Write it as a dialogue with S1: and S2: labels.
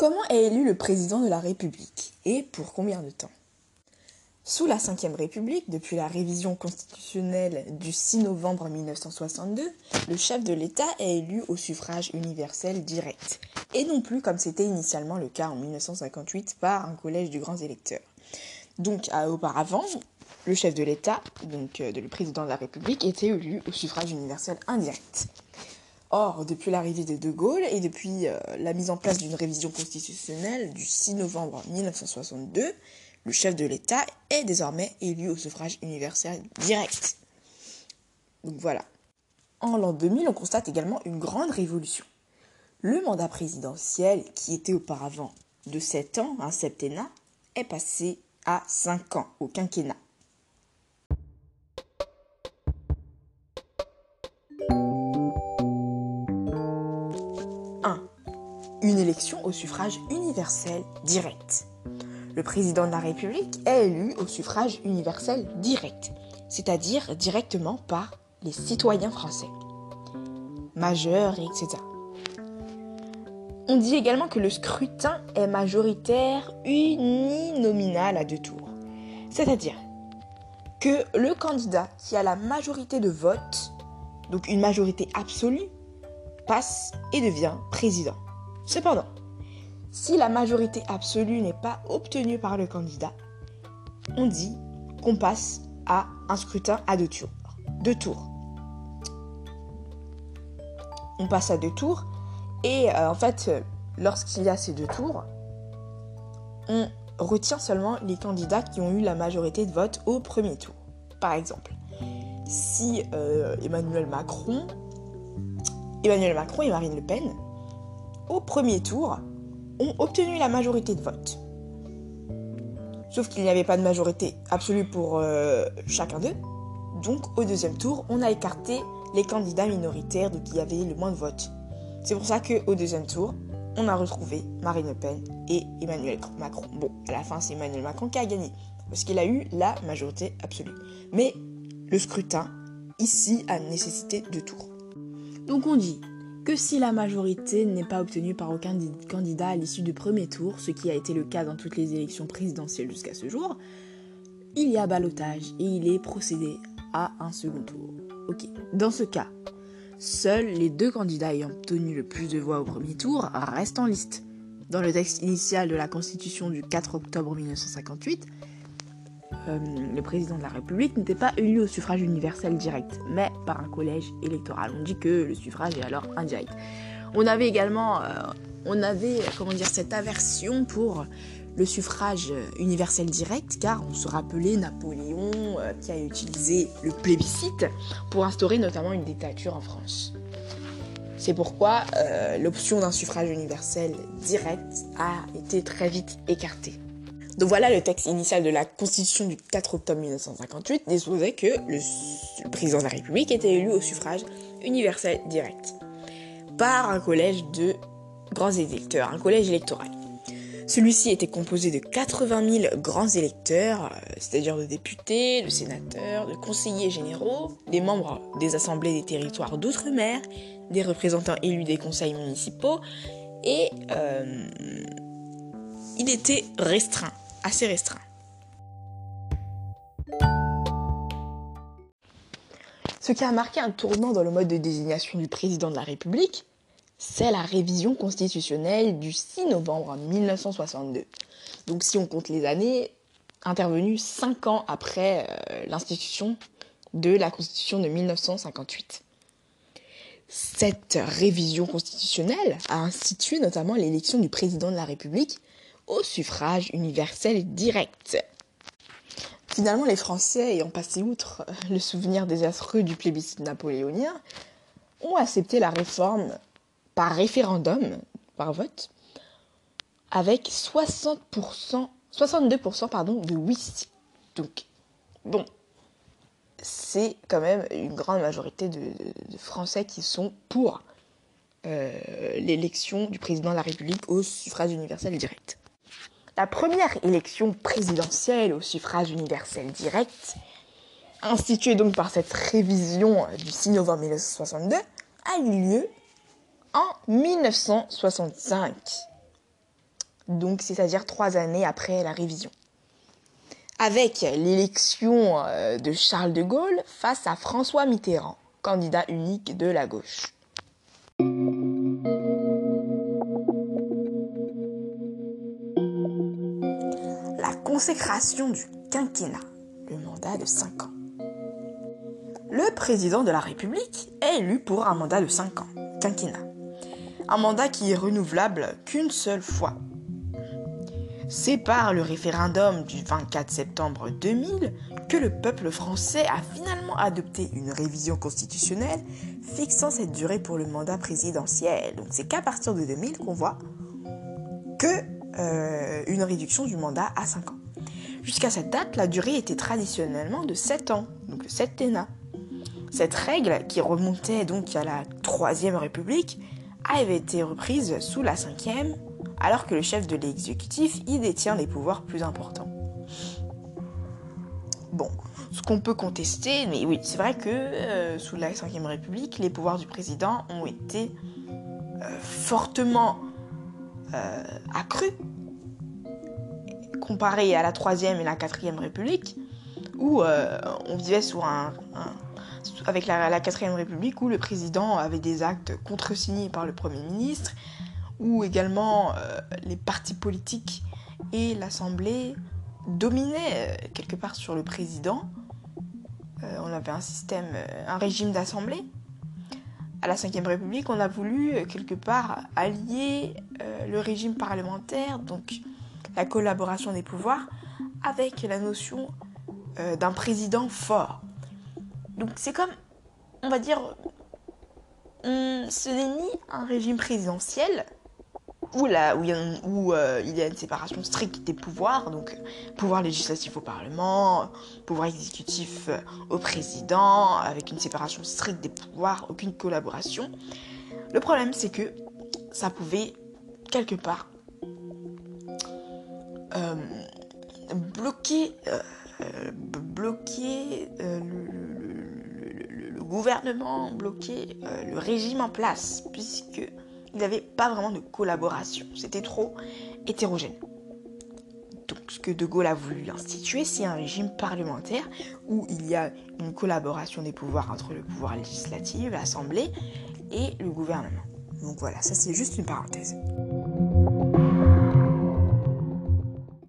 S1: Comment est élu le président de la République et pour combien de temps? Sous la Ve République, depuis la révision constitutionnelle du 6 novembre 1962, le chef de l'État est élu au suffrage universel direct, et non plus comme c'était initialement le cas en 1958 par un collège du grands électeurs. Donc auparavant, le chef de l'État, donc euh, le président de la République, était élu au suffrage universel indirect. Or, depuis l'arrivée de De Gaulle et depuis euh, la mise en place d'une révision constitutionnelle du 6 novembre 1962, le chef de l'État est désormais élu au suffrage universel direct. Donc voilà. En l'an 2000, on constate également une grande révolution. Le mandat présidentiel, qui était auparavant de 7 ans, un septennat, est passé à 5 ans au quinquennat. Une élection au suffrage universel direct. Le président de la République est élu au suffrage universel direct, c'est-à-dire directement par les citoyens français, majeurs, etc. On dit également que le scrutin est majoritaire uninominal à deux tours, c'est-à-dire que le candidat qui a la majorité de votes, donc une majorité absolue, passe et devient président. Cependant, si la majorité absolue n'est pas obtenue par le candidat, on dit qu'on passe à un scrutin à deux tours. Deux tours. On passe à deux tours et euh, en fait, lorsqu'il y a ces deux tours, on retient seulement les candidats qui ont eu la majorité de vote au premier tour. Par exemple, si euh, Emmanuel Macron, Emmanuel Macron et Marine Le Pen au premier tour, ont obtenu la majorité de vote. Sauf qu'il n'y avait pas de majorité absolue pour euh, chacun d'eux. Donc au deuxième tour, on a écarté les candidats minoritaires qui avaient le moins de votes. C'est pour ça qu'au deuxième tour, on a retrouvé Marine Le Pen et Emmanuel Macron. Bon, à la fin, c'est Emmanuel Macron qui a gagné, parce qu'il a eu la majorité absolue. Mais le scrutin, ici, a nécessité deux tours. Donc on dit que si la majorité n'est pas obtenue par aucun candidat à l'issue du premier tour, ce qui a été le cas dans toutes les élections présidentielles jusqu'à ce jour, il y a balotage et il est procédé à un second tour. Dans ce cas, seuls les deux candidats ayant obtenu le plus de voix au premier tour restent en liste. Dans le texte initial de la Constitution du 4 octobre 1958, euh, le président de la République n'était pas élu au suffrage universel direct, mais par un collège électoral. On dit que le suffrage est alors indirect. On avait également, euh, on avait, comment dire, cette aversion pour le suffrage universel direct, car on se rappelait Napoléon euh, qui a utilisé le plébiscite pour instaurer notamment une dictature en France. C'est pourquoi l'option d'un suffrage universel direct a été très vite écartée. Donc voilà le texte initial de la Constitution du 4 octobre 1958 disposait que le, président de la République était élu au suffrage universel direct par un collège de grands électeurs, un collège électoral. Celui-ci était composé de 80 000 grands électeurs, euh, c'est-à-dire de députés, de sénateurs, de conseillers généraux, des membres des assemblées des territoires d'outre-mer, des représentants élus des conseils municipaux, et euh, il était restreint assez restreint. Ce qui a marqué un tournant dans le mode de désignation du président de la République, c'est la révision constitutionnelle du 6 novembre 1962. Donc si on compte les années, intervenues cinq ans après euh, l'institution de la Constitution de 1958. Cette révision constitutionnelle a institué notamment l'élection du président de la République au suffrage universel direct. Finalement, les Français, ayant passé outre le souvenir désastreux du plébiscite napoléonien, ont accepté la réforme par référendum, par vote, avec 60%, 62% pardon, de oui. Donc, bon, c'est quand même une grande majorité de, Français qui sont pour euh, l'élection du président de la République au suffrage universel direct. La première élection présidentielle au suffrage universel direct, instituée donc par cette révision du 6 novembre 1962, a eu lieu en 1965. donc c'est-à-dire trois années après la révision. Avec l'élection euh, de Charles de Gaulle face à François Mitterrand, candidat unique de la gauche. Consécration du quinquennat, le mandat de 5 ans. Le président de la République est élu pour un mandat de 5 ans, quinquennat. Un mandat qui est renouvelable qu'une seule fois. C'est par le référendum du 24 septembre 2000 que le peuple français a finalement adopté une révision constitutionnelle fixant cette durée pour le mandat présidentiel. Donc c'est qu'à partir de 2000 qu'on voit que euh, une réduction du mandat à 5 ans. Jusqu'à cette date, la durée était traditionnellement de 7 ans, donc le septennat. Cette règle, qui remontait donc à la Troisième République, avait été reprise sous la Cinquième, alors que le chef de l'exécutif y détient des pouvoirs plus importants. Bon, ce qu'on peut contester, mais oui, c'est vrai que euh, sous la Cinquième République, les pouvoirs du président ont été euh, fortement euh, accrus comparé à la Troisième et la Quatrième République, où on vivait sous un avec la, quatrième République où le président avait des actes contresignés par le Premier ministre, où également euh, les partis politiques et l'Assemblée dominaient euh, quelque part sur le président. Euh, on avait un système, un régime d'assemblée. À la Ve République, on a voulu quelque part allier le régime parlementaire, donc la collaboration des pouvoirs, avec la notion d'un président fort. Donc c'est comme, on va dire, ce n'est ni un régime présidentiel où, là, où, il, y a, où euh, une séparation stricte des pouvoirs, donc pouvoir législatif au Parlement, pouvoir exécutif euh, au président, avec une séparation stricte des pouvoirs, aucune collaboration. Le problème, c'est que ça pouvait, quelque part, euh, bloquer, bloquer le gouvernement bloquait euh, le régime en place, puisqu'il n'y avait pas vraiment de collaboration. C'était trop hétérogène. Donc ce que De Gaulle a voulu instituer, c'est un régime parlementaire où il y a une collaboration des pouvoirs entre le pouvoir législatif, l'Assemblée et le gouvernement. Donc voilà, ça c'est juste une parenthèse.